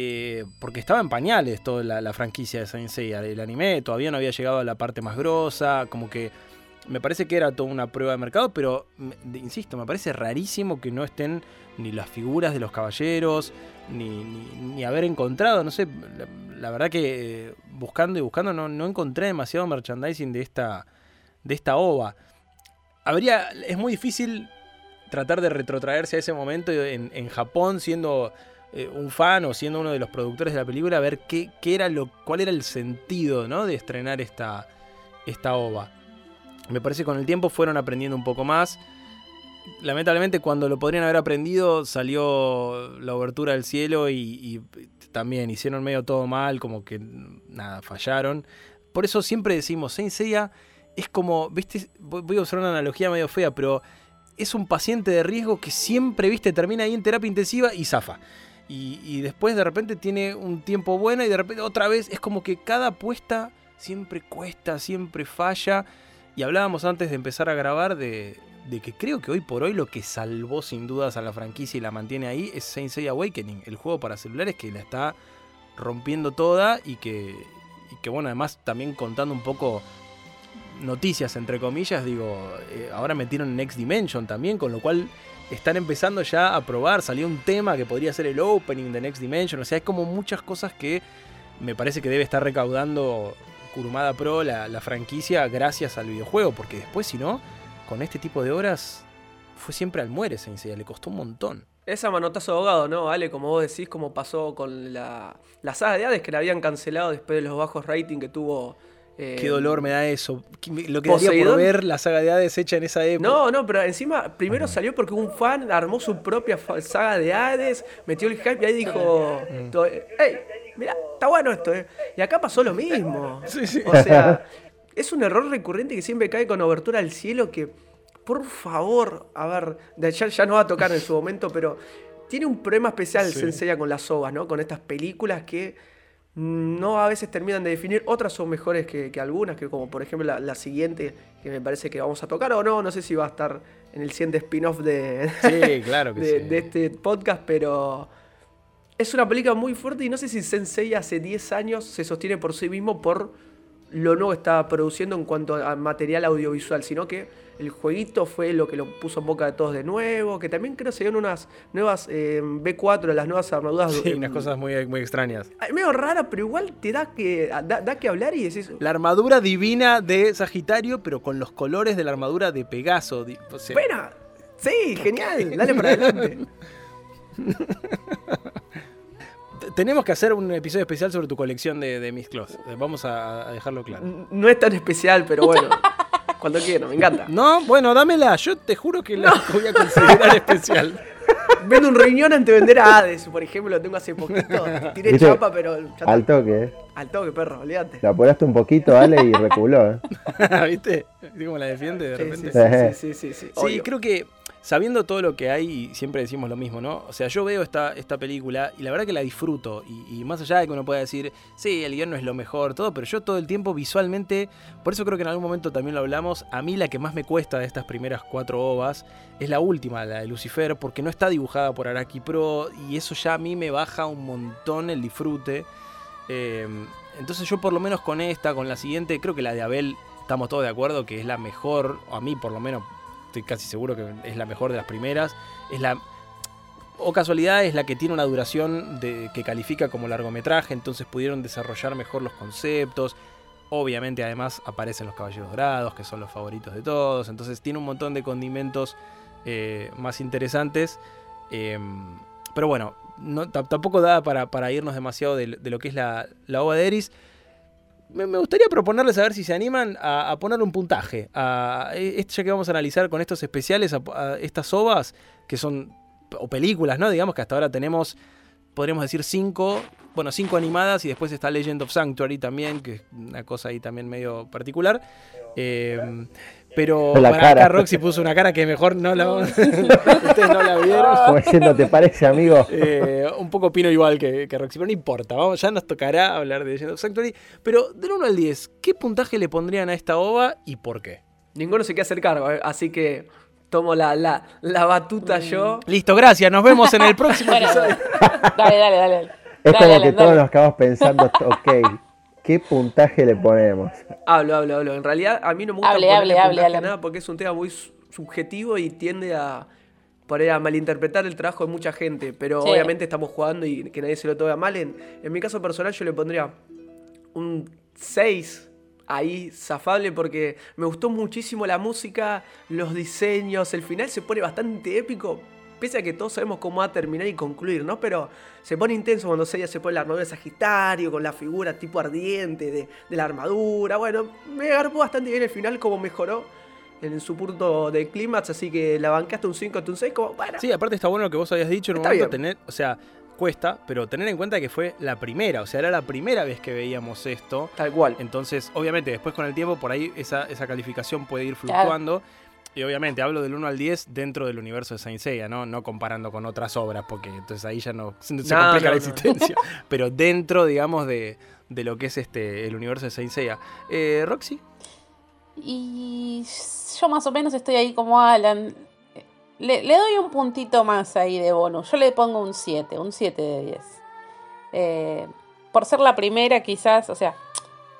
Eh, porque estaba en pañales toda la, franquicia de Saint Seiya. El anime todavía no había llegado a la parte más grosa, como que me parece que era toda una prueba de mercado, pero insisto, me parece rarísimo que no estén ni las figuras de los caballeros, ni, haber encontrado, no sé, la, verdad que buscando y buscando no, no, encontré demasiado merchandising de esta, de esta ova. Habría, es muy difícil tratar de retrotraerse a ese momento en, en Japón siendo eh, un fan o siendo uno de los productores de la película, ver qué, era lo, cuál era el sentido ¿no? de estrenar esta, esta ova. Me parece que con el tiempo fueron aprendiendo un poco más. lamentablemente cuando lo podrían haber aprendido salió la obertura del cielo y, también hicieron medio todo mal, como que nada, fallaron. Por eso siempre decimos, Saint Seiya es como, viste, voy a usar una analogía medio fea, pero es un paciente de riesgo que siempre, viste, termina ahí en terapia intensiva y zafa. Y, después de repente tiene un tiempo bueno y de repente otra vez es como que cada apuesta siempre cuesta, siempre falla. Y hablábamos antes de empezar a grabar de, de que creo que hoy por hoy lo que salvó sin dudas a la franquicia y la mantiene ahí es Saint Awakening, el juego para celulares que la está rompiendo toda y que, y que bueno, además también contando un poco noticias entre comillas, digo, eh, ahora metieron Next Dimension también, con lo cual están empezando ya a probar, salió un tema que podría ser el opening de Next Dimension, o sea, es como muchas cosas que me parece que debe estar recaudando Kurumada Pro la, la franquicia gracias al videojuego, porque después si no con este tipo de obras fue siempre al muere Sensei, le costó un montón. Esa manotazo abogado, ¿no? Vale, como vos decís, como pasó con la, la saga de Hades que la habían cancelado después de los bajos rating que tuvo. Eh, Qué dolor me da eso. Lo que daría por ver la saga de Hades hecha en esa época. No, no, pero encima primero salió porque un fan armó su propia saga de Hades, metió el hype y ahí dijo: ¡Ey! Mirá, está bueno esto, ¿eh? Y acá pasó lo mismo. Sí, sí. O sea, es un error recurrente que siempre cae con obertura al cielo que, por favor, a ver, ya, ya no va a tocar en su momento, pero tiene un problema especial se Senseiya con las ovas, ¿no? Con estas películas que no a veces terminan de definir, otras son mejores que, algunas, que como por ejemplo la, siguiente, que me parece que vamos a tocar o no, no sé si va a estar en el siguiente spin-off de, claro de, este podcast, pero es una película muy fuerte y no sé si Sensei hace 10 años se sostiene por sí mismo por lo nuevo estaba produciendo en cuanto a material audiovisual, sino que el jueguito fue lo que lo puso en boca de todos de nuevo, que también creo que se dieron unas nuevas eh, B4, las nuevas armaduras. Sí, unas cosas muy, muy extrañas. Medio rara, pero igual te da que, da, que hablar y decís... La armadura divina de Sagitario, pero con los colores de la armadura de Pegaso. Buena, sí, genial, dale para adelante. tenemos que hacer un episodio especial sobre tu colección de, de Miss Cloth. Vamos a, dejarlo claro. No es tan especial, pero bueno. cuando quiero, me encanta. No, bueno, dámela. Yo te juro que la voy a considerar especial. Vendo un riñón antes de vender a Hades, por ejemplo, lo tengo hace poquito. Tiré chapa, pero. Al toque, eh. Al toque, perro, olvídate. La apuraste un poquito, Ale, y reculó, ¿eh? ¿Viste? ¿Viste cómo la defiende de repente? Sí, sí, sí. Sí, sí, sí creo que sabiendo todo lo que hay, siempre decimos lo mismo, ¿no? O sea, yo veo esta, esta película y la verdad que la disfruto. Y, más allá de que uno pueda decir, sí, el guion no es lo mejor, todo, pero yo todo el tiempo visualmente, por eso creo que en algún momento también lo hablamos, a mí la que más me cuesta de estas primeras cuatro ovas es la última, la de Lucifer, porque no está dibujada por Araki Pro y eso ya a mí me baja un montón el disfrute. Em, entonces yo por lo menos con esta, con la siguiente, creo que la de Abel estamos todos de acuerdo que es la mejor, o a mí por lo menos casi seguro que es la mejor de las primeras. Es la. O casualidad es la que tiene una duración de, que califica como largometraje, entonces pudieron desarrollar mejor los conceptos. Obviamente además aparecen los Caballeros Dorados, que son los favoritos de todos, entonces tiene un montón de condimentos eh, más interesantes. Em, pero bueno, no, tampoco da para, irnos demasiado de, lo que es la, la ova de Eris me, gustaría proponerles a ver si se animan a, poner un puntaje. A, e, ya que vamos a analizar con estos especiales, a, estas ovas, que son, o películas, ¿no? Digamos que hasta ahora tenemos, podríamos decir, cinco, bueno, cinco animadas y después está Legend of Sanctuary también, que es una cosa ahí también medio particular. Eh, pero acá Roxy puso una cara que mejor no la ustedes no la vieron. Como ¿te parece, amigo? Eh, un poco opino igual que, Roxy, pero no importa. Vamos, ya nos tocará hablar de Legend of Sanctuary. Pero del 1 al 10, ¿qué puntaje le pondrían a esta ova y por qué? Ninguno se quiere hacer cargo, eh, así que tomo la, la, la batuta mm. yo. Listo, gracias. Nos vemos en el próximo episodio. dale, dale, dale. Es como que todos nos acabamos pensando, ok. ¿Qué puntaje le ponemos? Hablo, hablo, hablo. En realidad a mí no me gusta ponerle puntaje nada porque es un tema muy subjetivo y tiende a, a malinterpretar el trabajo de mucha gente. Pero obviamente estamos jugando y que nadie se lo tome mal. En, en mi caso personal yo le pondría un 6 ahí zafable porque me gustó muchísimo la música, los diseños, el final se pone bastante épico, pese a que todos sabemos cómo va a terminar y concluir, ¿no? Pero se pone intenso cuando Seiya se pone la armadura de Sagitario, con la figura tipo ardiente de, la armadura. Bueno, me agarró bastante bien el final, como mejoró. en su punto de clímax, así que la bancaste un 5 un 6, como, bueno. Sí, aparte está bueno lo que vos habías dicho en un momento, tener, o sea, cuesta, pero tener en cuenta que fue la primera, o sea, era la primera vez que veíamos esto. Tal cual. Entonces, obviamente, después con el tiempo, por ahí esa, esa calificación puede ir fluctuando. Y obviamente hablo del 1 al 10 dentro del universo de Saint Seiya, ¿no? No comparando con otras obras, porque entonces ahí ya no se, complica la existencia. Pero dentro, digamos, de, de, lo que es este el universo de Saint Seiya. Eh, ¿Roxy? Y yo más o menos estoy ahí como Alan. Le, doy un puntito más ahí de bonus. Yo le pongo un 7, un 7 de 10. Eh, por ser la primera, quizás, o sea,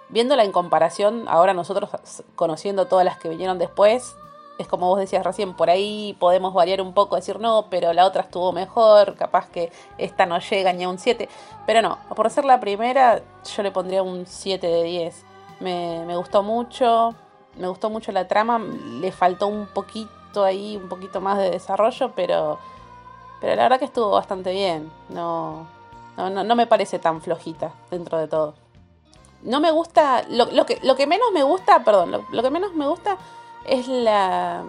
viéndola en comparación, ahora nosotros conociendo todas las que vinieron después, es como vos decías recién, por ahí podemos variar un poco, decir no, pero la otra estuvo mejor, capaz que esta no llega ni a un 7. Pero no, por ser la primera, yo le pondría un 7 de 10. Me, me gustó mucho, me gustó mucho la trama, le faltó un poquito ahí, un poquito más de desarrollo, pero, pero la verdad que estuvo bastante bien. No, no, no, me parece tan flojita dentro de todo. No me gusta, lo, lo, que, lo que menos me gusta, perdón, lo, lo que menos me gusta es la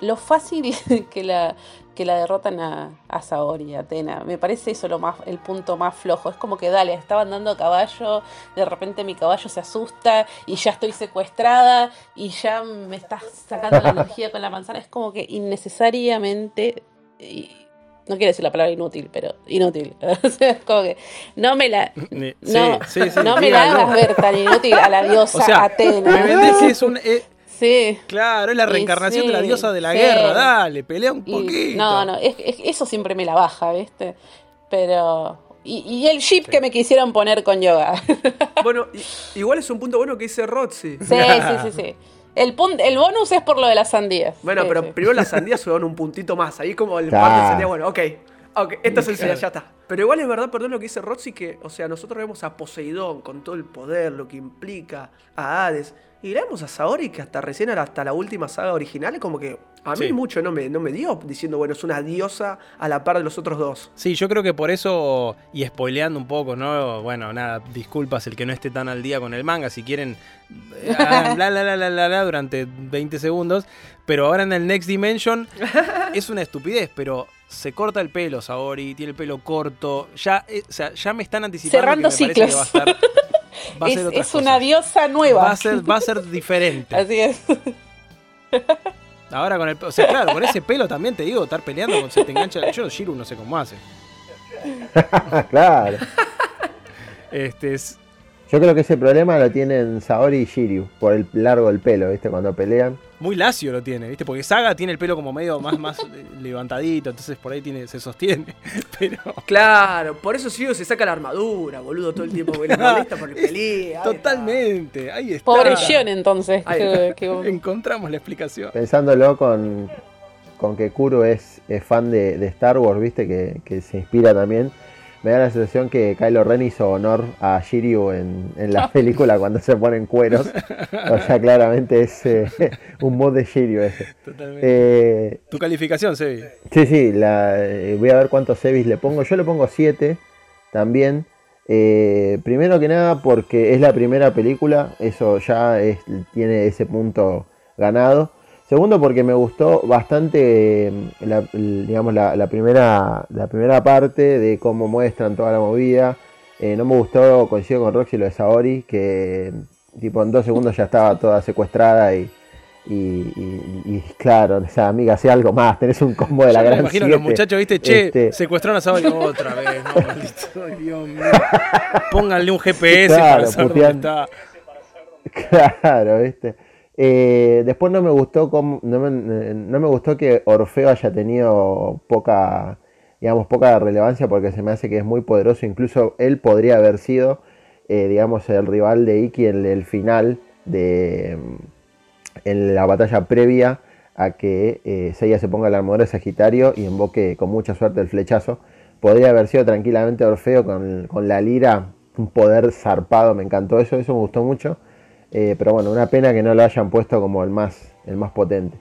lo fácil que la, que la derrotan a, a Saori y a Atena. Me parece eso lo más, el punto más flojo. Es como que dale, estaba andando a caballo, de repente mi caballo se asusta y ya estoy secuestrada y ya me estás sacando la energía con la manzana. Es como que innecesariamente. no quiero decir la palabra inútil, pero inútil. es como que no me la. No, no me la hagas ver tan inútil a la diosa Atena. Me es un. Eh, Sí. Claro, es la reencarnación de la diosa de la guerra, dale, pelea un poquito. No, no, eso siempre me la baja, ¿viste? Pero. Y, el chip que me quisieron poner con yoga. Bueno, igual es un punto bueno que dice Roxy. Sí, sí, sí, sí. El, el bonus es por lo de las sandías. Bueno, pero primero las sandías dan un puntito más. Ahí como el parte sería, bueno, ok. Ok, esto es el ya está. Pero igual es verdad, perdón lo que dice Roxy, que, o sea, nosotros vemos a Poseidón con todo el poder, lo que implica, a Hades. Y vemos a Saori que hasta recién hasta la última saga original como que a mí mucho no me, no me dio diciendo, bueno, es una diosa a la par de los otros dos. Sí, yo creo que por eso, y spoileando un poco, ¿no? Bueno, nada, disculpas el que no esté tan al día con el manga, si quieren, eh, bla, bla, bla, bla, bla, bla, durante 20 segundos, pero ahora en el Next Dimension es una estupidez, pero se corta el pelo Saori, tiene el pelo corto, ya, eh, o sea, ya me están anticipando Cerrando que me ciclos. que va a estar es, una diosa nueva. Va a ser, va a ser diferente. Así es. Ahora con el o sea, claro, con ese pelo también te digo, estar peleando con se te engancha. Yo Shiru no sé cómo hace. claro. Este es, yo creo que ese problema lo tienen Saori y Shiryu, por el largo del pelo, ¿viste? Cuando pelean. Muy lacio lo tiene, ¿viste? Porque Saga tiene el pelo como medio más, más levantadito, entonces por ahí tiene, se sostiene. Pero... Claro, por eso Shiryu se saca la armadura, boludo, todo el tiempo lista por el pelea. Totalmente, ahí está. Pobre Shion, entonces. Encontramos la explicación. Pensándolo con, con que Kuro es, fan de, Star Wars, ¿viste? Que, que se inspira también me da la sensación que Kylo Ren hizo honor a Shiryu en, en la película cuando se ponen cueros. O sea, claramente es eh, un mod de Shiryu ese. Totalmente. Eh, ¿Tu calificación, Sebi? Sí, sí, la, eh, voy a ver cuántos Sebis le pongo. Yo le pongo 7 también. primero que nada porque es la primera película, eso ya tiene ese punto ganado. Segundo, porque me gustó bastante la, digamos, la, primera, la primera parte de cómo muestran toda la movida. Eh, no me gustó, coincido con Roxy, lo de Saori, que tipo en dos segundos ya estaba toda secuestrada y, y, claro, o sea, amiga, hacía algo más, tenés un combo de la gran Me imagino los muchachos, viste, che, este secuestraron a Saori otra vez, no, maldito, Dios mío. Pónganle un GPS para saber dónde está. Claro, viste. Eh, después no me gustó no, me, gustó que Orfeo haya tenido poca, digamos, poca relevancia porque se me hace que es muy poderoso. Incluso él podría haber sido, eh, digamos, el rival de Iki en el final de en la batalla previa a que eh, se ponga la armadura de Sagitario y invoque con mucha suerte el flechazo. Podría haber sido tranquilamente Orfeo con, con la lira, un poder zarpado, me encantó eso, eso me gustó mucho. Eh, pero bueno, una pena que no lo hayan puesto como el más, el más potente.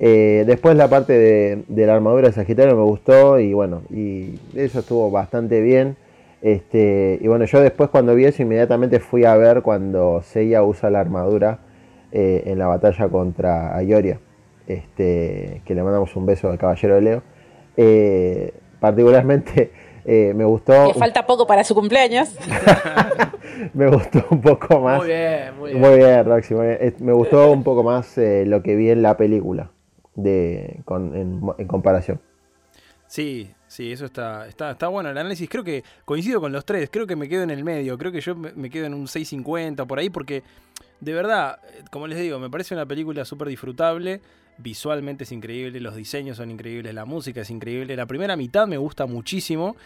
Eh, después la parte de, la armadura de Sagitario me gustó y bueno, y eso estuvo bastante bien. Este, y bueno, yo después cuando vi eso inmediatamente fui a ver cuando Seiya usa la armadura eh, en la batalla contra Ayoria, este, que le mandamos un beso al Caballero de Leo. Eh, particularmente me gustó... Que falta poco para su cumpleaños. me gustó un poco más... Muy bien, muy bien. Muy bien, Roxy. Me gustó un poco más lo que vi en la película de, en comparación. Sí, sí, eso está, está, está bueno el análisis. Creo que coincido con los tres, creo que me quedo en el medio, creo que yo me quedo en un 6.50 por ahí porque de verdad, eh, como les digo, me parece una película súper disfrutable, visualmente es increíble, los diseños son increíbles, la música es increíble, la primera mitad me gusta muchísimo.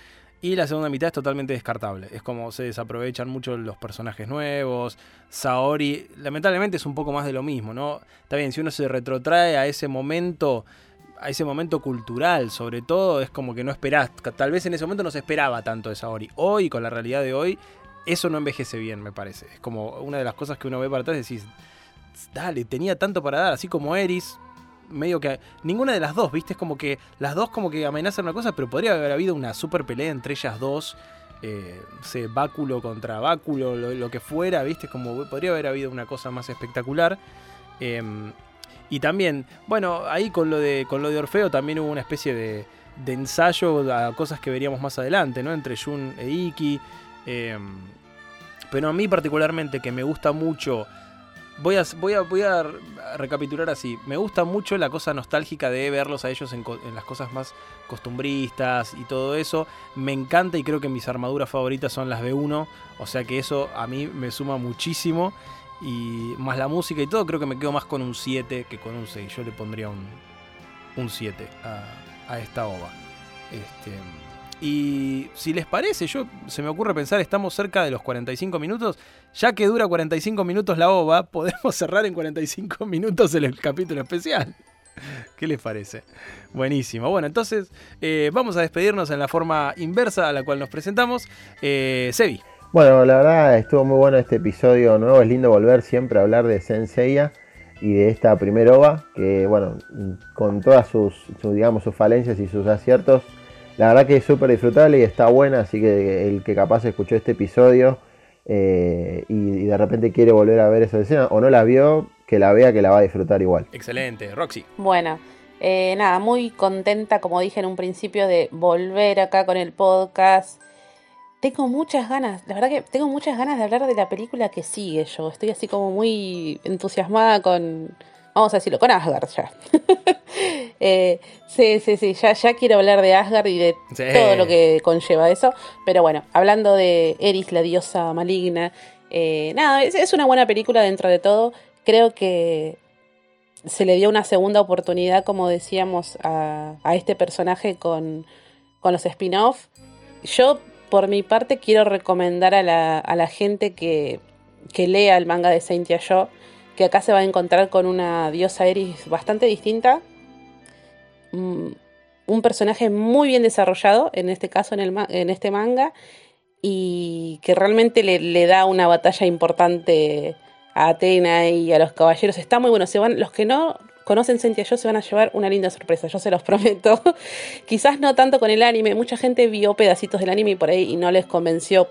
Y la segunda mitad es totalmente descartable. Es como se desaprovechan mucho los personajes nuevos. Saori, lamentablemente, es un poco más de lo mismo, ¿no? Está bien, si uno se retrotrae a ese momento a ese momento cultural, sobre todo, es como que no esperás, tal vez en ese momento no se esperaba tanto de Saori. Hoy, con la realidad de hoy, eso no envejece bien, me parece. Es como una de las cosas que uno ve para atrás y decís, dale, tenía tanto para dar, así como Eris, medio que ninguna de las dos, ¿viste? Es como que las dos como que amenazan una cosa, pero podría haber habido una super pelea entre ellas dos. Eh, sé, báculo contra báculo, lo, que fuera, ¿viste? Como podría haber habido una cosa más espectacular. Em, y también, bueno, ahí con lo de, con lo de Orfeo también hubo una especie de, ensayo a cosas que veríamos más adelante, ¿no? Entre Jun e Iki. Em, pero a mí particularmente, que me gusta mucho... Voy a, voy, a, voy a recapitular así. Me gusta mucho la cosa nostálgica de verlos a ellos en, las cosas más costumbristas y todo eso. Me encanta y creo que mis armaduras favoritas son las B1. O sea que eso a mí me suma muchísimo y más la música y todo, creo que me quedo más con un 7 que con un 6. Yo le pondría un, un 7 a, esta ova. Este, y si les parece, yo se me ocurre pensar, estamos cerca de los 45 minutos. Ya que dura 45 minutos la ova, podemos cerrar en 45 minutos el, capítulo especial. ¿Qué les parece? Buenísimo. Bueno, entonces eh, vamos a despedirnos en la forma inversa a la cual nos presentamos. Eh, Sebi. Bueno, la verdad estuvo muy bueno este episodio nuevo. Es lindo volver siempre a hablar de Senseiya y de esta primera ova, que bueno, con todas digamos, sus falencias y sus aciertos, la verdad que es súper disfrutable y está buena, así que el que capaz escuchó este episodio eh, y, de repente quiere volver a ver esa escena o no la vio, que la vea, que la va a disfrutar igual. Excelente, Roxy. Bueno, eh, nada, muy contenta, como dije en un principio, de volver acá con el podcast tengo muchas ganas, la verdad que tengo muchas ganas de hablar de la película que sigue yo. Estoy así como muy entusiasmada con, vamos a decirlo, con Asgard ya. Eh, sí, sí, sí, ya, ya quiero hablar de Asgard y de todo lo que conlleva eso. Pero bueno, hablando de Eris, la diosa maligna, eh, nada, es, una buena película dentro de todo. Creo que se le dio una segunda oportunidad, como decíamos, a, a este personaje con, con los spin-off. Yo por mi parte quiero recomendar a la, gente que, lea el manga de Saint Yo, que acá se va a encontrar con una diosa Eris bastante distinta. Mm, un personaje muy bien desarrollado, en este caso en, el, en este manga, y que realmente le, da una batalla importante a Atena y a los caballeros. Está muy bueno. Se van, los que no conocen Sentia Yo se van a llevar una linda sorpresa, yo se los prometo. Quizás no tanto con el anime, mucha gente vio pedacitos del anime y por ahí y no les convenció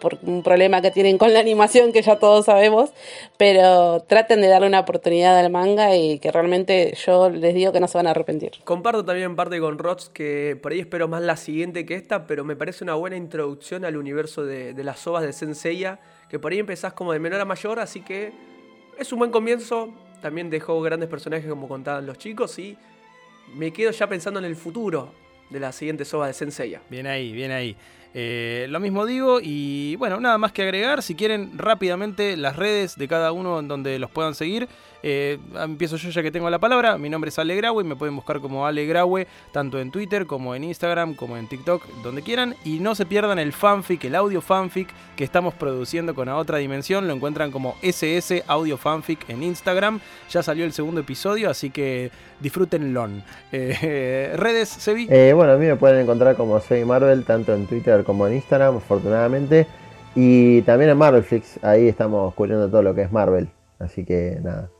por un problema que tienen con la animación que ya todos sabemos, pero traten de darle una oportunidad al manga y que realmente yo les digo que no se van a arrepentir. Comparto también parte con Rots que por ahí espero más la siguiente que esta, pero me parece una buena introducción al universo de, de las ovas de Senseiya, que por ahí empezás como de menor a mayor, así que es un buen comienzo, también dejó grandes personajes como contaban los chicos y me quedo ya pensando en el futuro de la siguiente soba de Senseiya. Bien ahí, bien ahí. Eh, lo mismo digo y bueno, nada más que agregar, si quieren rápidamente las redes de cada uno en donde los puedan seguir. Eh, empiezo yo ya que tengo la palabra. Mi nombre es Ale Graue. Me pueden buscar como Ale Graue, tanto en Twitter como en Instagram, como en TikTok, donde quieran. Y no se pierdan el fanfic, el audio fanfic que estamos produciendo con A Otra Dimensión. Lo encuentran como SS Audio Fanfic en Instagram. Ya salió el segundo episodio, así que disfrútenlo. Eh, ¿Redes, Sebi? Eh, bueno, a mí me pueden encontrar como Sebi Marvel, tanto en Twitter como en Instagram, afortunadamente. Y también en Marvelflix, ahí estamos cubriendo todo lo que es Marvel. Así que nada,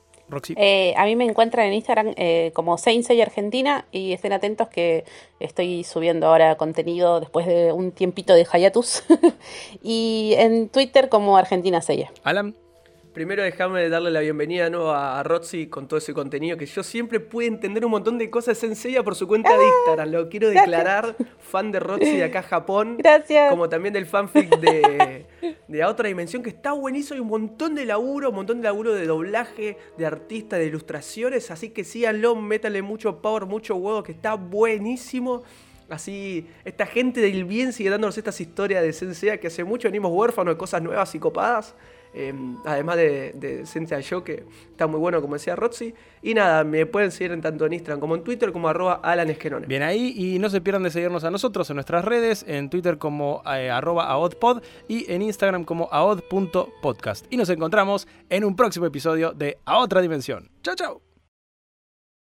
eh, a mí me encuentran en Instagram eh, como Saint Argentina y estén atentos que estoy subiendo ahora contenido después de un tiempito de hiatus y en Twitter como Argentina Seiya. Alan. Primero déjame darle la bienvenida ¿no? a Roxy con todo ese contenido que yo siempre pude entender un montón de cosas sencillas por su cuenta de Instagram. Lo quiero declarar, fan de Roxy de acá Japón. Gracias. Como también del fanfic de, de Otra Dimensión, que está buenísimo y un montón de laburo, un montón de laburo de doblaje, de artista, de ilustraciones. Así que síganlo, métale mucho power, mucho huevo, que está buenísimo. Así, esta gente del bien sigue dándonos estas historias de Sensei que hace mucho venimos huérfanos de cosas nuevas y copadas. Em, además de, de Sensei Show, que está muy bueno, como decía Roxy. Y nada, me pueden seguir en tanto en Instagram como en Twitter, como arroba Alan Esquenone. Bien ahí, y no se pierdan de seguirnos a nosotros en nuestras redes, en Twitter como eh, arroba aodpod y en Instagram como aod.podcast. Y nos encontramos en un próximo episodio de A Otra Dimensión. ¡Chao, chao!